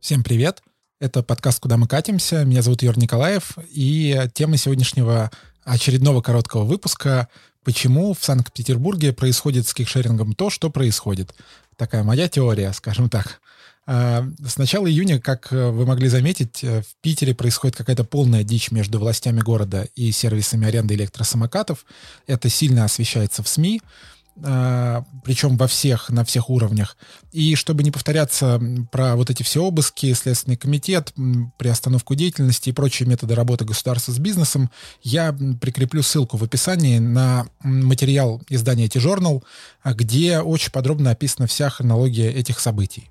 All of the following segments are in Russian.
Всем привет! Это подкаст «Куда мы катимся». Меня зовут Юр Николаев, и тема сегодняшнего очередного короткого выпуска «Почему в Санкт-Петербурге происходит с кикшерингом то, что происходит?» Такая моя теория, скажем так. А, с начала июня, как вы могли заметить, в Питере происходит какая-то полная дичь между властями города и сервисами аренды электросамокатов. Это сильно освещается в СМИ. А, причем во всех, на всех уровнях. И чтобы не повторяться про вот эти все обыски, Следственный комитет, приостановку деятельности и прочие методы работы государства с бизнесом, я прикреплю ссылку в описании на материал издания T-Journal, где очень подробно описана вся хронология этих событий.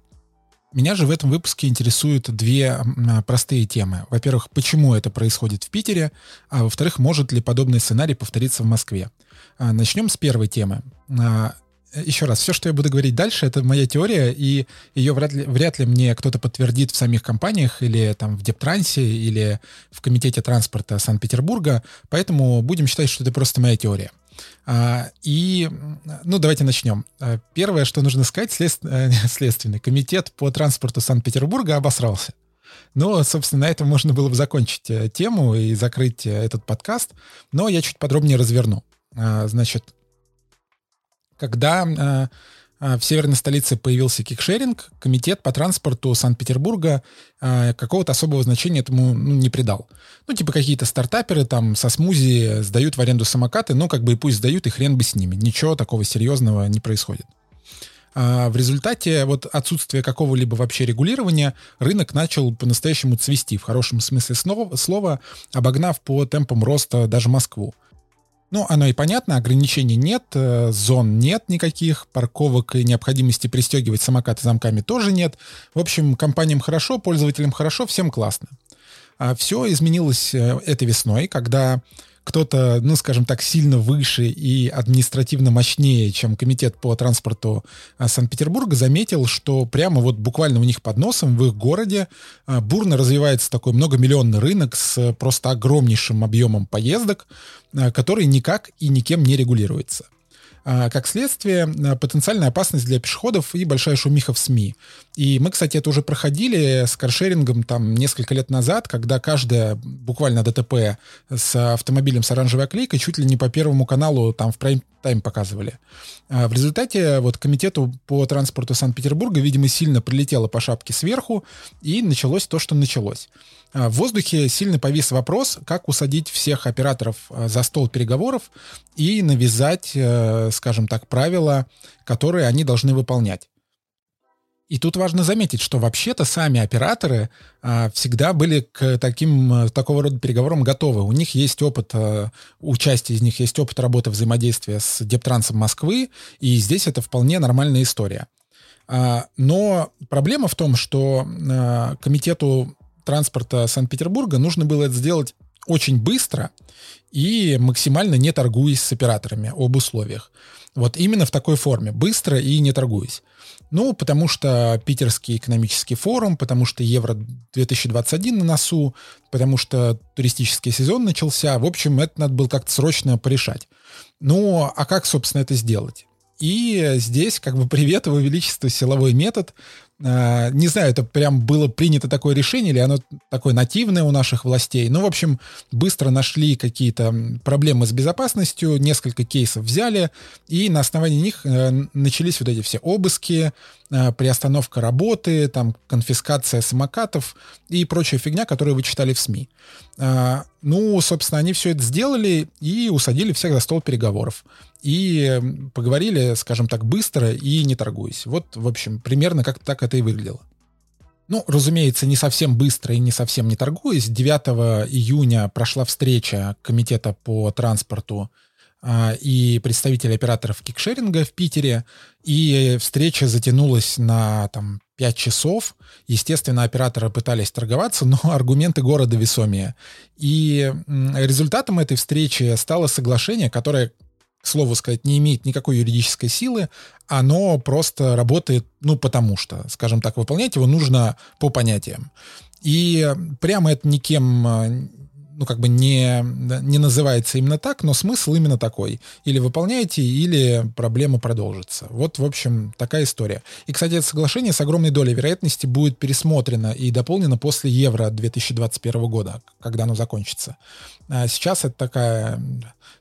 Меня же в этом выпуске интересуют две простые темы. Во-первых, почему это происходит в Питере, а во-вторых, может ли подобный сценарий повториться в Москве. А, начнем с первой темы. А, еще раз, все, что я буду говорить дальше, это моя теория, и ее вряд ли, вряд ли мне кто-то подтвердит в самих компаниях или там в Дептрансе или в Комитете транспорта Санкт-Петербурга, поэтому будем считать, что это просто моя теория. А, и, ну, давайте начнем. Первое, что нужно сказать, след... Следственный комитет по транспорту Санкт-Петербурга обосрался. Но, собственно, на этом можно было бы закончить э, тему и закрыть э, этот подкаст, но я чуть подробнее разверну. А, значит, когда а, а, в северной столице появился кикшеринг, комитет по транспорту Санкт-Петербурга какого-то особого значения этому ну, не придал. Ну, типа какие-то стартаперы там со смузи сдают в аренду самокаты, ну, как бы и пусть сдают, и хрен бы с ними. Ничего такого серьезного не происходит. В результате вот отсутствия какого-либо вообще регулирования рынок начал по-настоящему цвести, в хорошем смысле слова, обогнав по темпам роста даже Москву. Ну, оно и понятно, ограничений нет, э, зон нет никаких, парковок и необходимости пристегивать самокаты замками тоже нет. В общем, компаниям хорошо, пользователям хорошо, всем классно. А все изменилось э, этой весной, когда кто-то, ну, скажем так, сильно выше и административно мощнее, чем комитет по транспорту а, Санкт-Петербурга, заметил, что прямо вот буквально у них под носом в их городе а, бурно развивается такой многомиллионный рынок с просто огромнейшим объемом поездок, а, который никак и никем не регулируется. А, как следствие, а, потенциальная опасность для пешеходов и большая шумиха в СМИ. И мы, кстати, это уже проходили с каршерингом там несколько лет назад, когда каждая буквально ДТП с автомобилем с оранжевой оклейкой чуть ли не по первому каналу там в прайм-тайм показывали. В результате вот комитету по транспорту Санкт-Петербурга, видимо, сильно прилетело по шапке сверху, и началось то, что началось. В воздухе сильно повис вопрос, как усадить всех операторов э, за стол переговоров и навязать, э, скажем так, правила, которые они должны выполнять. И тут важно заметить, что вообще-то сами операторы а, всегда были к таким, э, такого рода переговорам готовы. У них есть опыт, а, у части из них есть опыт работы взаимодействия с Дептрансом Москвы, и здесь это вполне нормальная история. А, но проблема в том, что а, комитету транспорта Санкт-Петербурга нужно было это сделать очень быстро и максимально не торгуясь с операторами об условиях. Вот именно в такой форме, быстро и не торгуясь. Ну, потому что Питерский экономический форум, потому что Евро-2021 на носу, потому что туристический сезон начался. В общем, это надо было как-то срочно порешать. Ну, а как, собственно, это сделать? И здесь, как бы, привет, его величество, силовой метод. А, не знаю, это прям было принято такое решение, или оно такое нативное у наших властей. Ну, в общем, быстро нашли какие-то проблемы с безопасностью, несколько кейсов взяли, и на основании них э, начались вот эти все обыски, приостановка работы, там, конфискация самокатов и прочая фигня, которую вы читали в СМИ. А, ну, собственно, они все это сделали и усадили всех за стол переговоров и поговорили, скажем так, быстро и не торгуясь. Вот, в общем, примерно как так это и выглядело. Ну, разумеется, не совсем быстро и не совсем не торгуясь. 9 июня прошла встреча Комитета по транспорту и представителей операторов кикшеринга в Питере, и встреча затянулась на там, 5 часов. Естественно, операторы пытались торговаться, но аргументы города весомее. И результатом этой встречи стало соглашение, которое к слову сказать, не имеет никакой юридической силы, оно просто работает, ну, потому что, скажем так, выполнять его нужно по понятиям. И прямо это никем, ну, как бы не, не называется именно так, но смысл именно такой. Или выполняете, или проблема продолжится. Вот, в общем, такая история. И, кстати, это соглашение с огромной долей вероятности будет пересмотрено и дополнено после Евро 2021 года, когда оно закончится. А сейчас это такая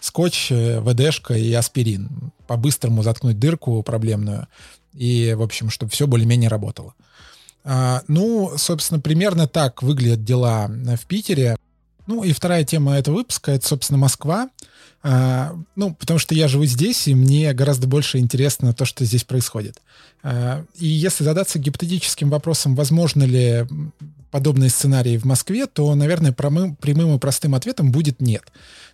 скотч, ВДшка и аспирин. По-быстрому заткнуть дырку проблемную. И, в общем, чтобы все более-менее работало. А, ну, собственно, примерно так выглядят дела в Питере. Ну и вторая тема этого выпуска — это, собственно, Москва. А, ну, потому что я живу здесь, и мне гораздо больше интересно то, что здесь происходит. А, и если задаться гипотетическим вопросом, возможно ли подобные сценарии в Москве, то, наверное, прямым, прямым и простым ответом будет нет.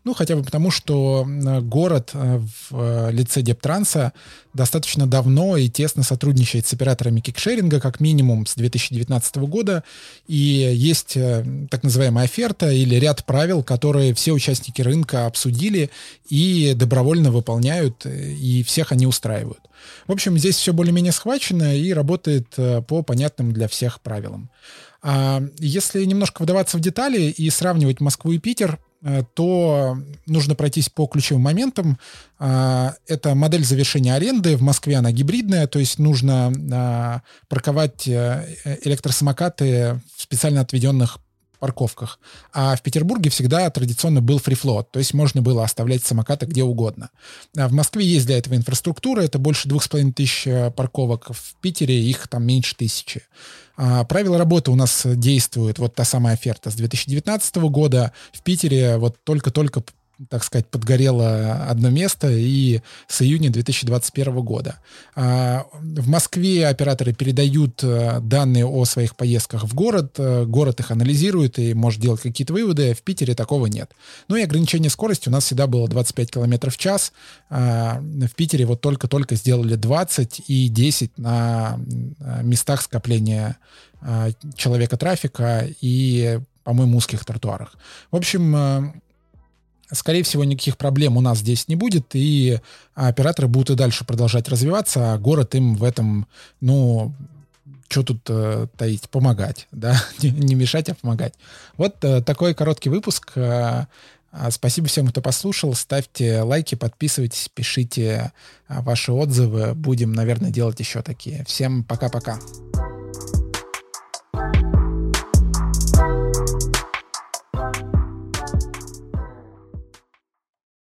Ну, хотя бы потому, что город э, в э, лице Дептранса достаточно давно и тесно сотрудничает с операторами кикшеринга, как минимум с 2019 года, и есть э, так называемая оферта или ряд правил, которые все участники рынка обсудили и добровольно выполняют, и всех они устраивают. В общем, здесь все более-менее схвачено и работает по понятным для всех правилам. А если немножко вдаваться в детали и сравнивать Москву и Питер, Э, то нужно пройтись по ключевым моментам. А, это модель завершения аренды. В Москве она гибридная, то есть нужно а, парковать э, электросамокаты в специально отведенных парковках. А в Петербурге всегда традиционно был фрифлот, то есть можно было оставлять самокаты где угодно. А в Москве есть для этого инфраструктура, это больше двух с половиной тысяч э, парковок. В Питере их там меньше тысячи. А, правила работы у нас действуют, вот та самая оферта с 2019 года. В Питере вот только-только так сказать, подгорело одно место и с июня 2021 года. А, в Москве операторы передают э, данные о своих поездках в город, э, город их анализирует и может делать какие-то выводы, в Питере такого нет. Ну и ограничение скорости у нас всегда было 25 км в час, а, в Питере вот только-только сделали 20 и 10 на э, местах скопления человека трафика и, по-моему, узких тротуарах. В общем, Скорее всего, никаких проблем у нас здесь не будет, и операторы будут и дальше продолжать развиваться, а город им в этом, ну, что тут э, таить, помогать, да, не, не мешать, а помогать. Вот э, такой короткий выпуск. Э, а, спасибо всем, кто послушал. Ставьте лайки, подписывайтесь, пишите э, ваши отзывы. Будем, наверное, делать еще такие. Всем пока-пока.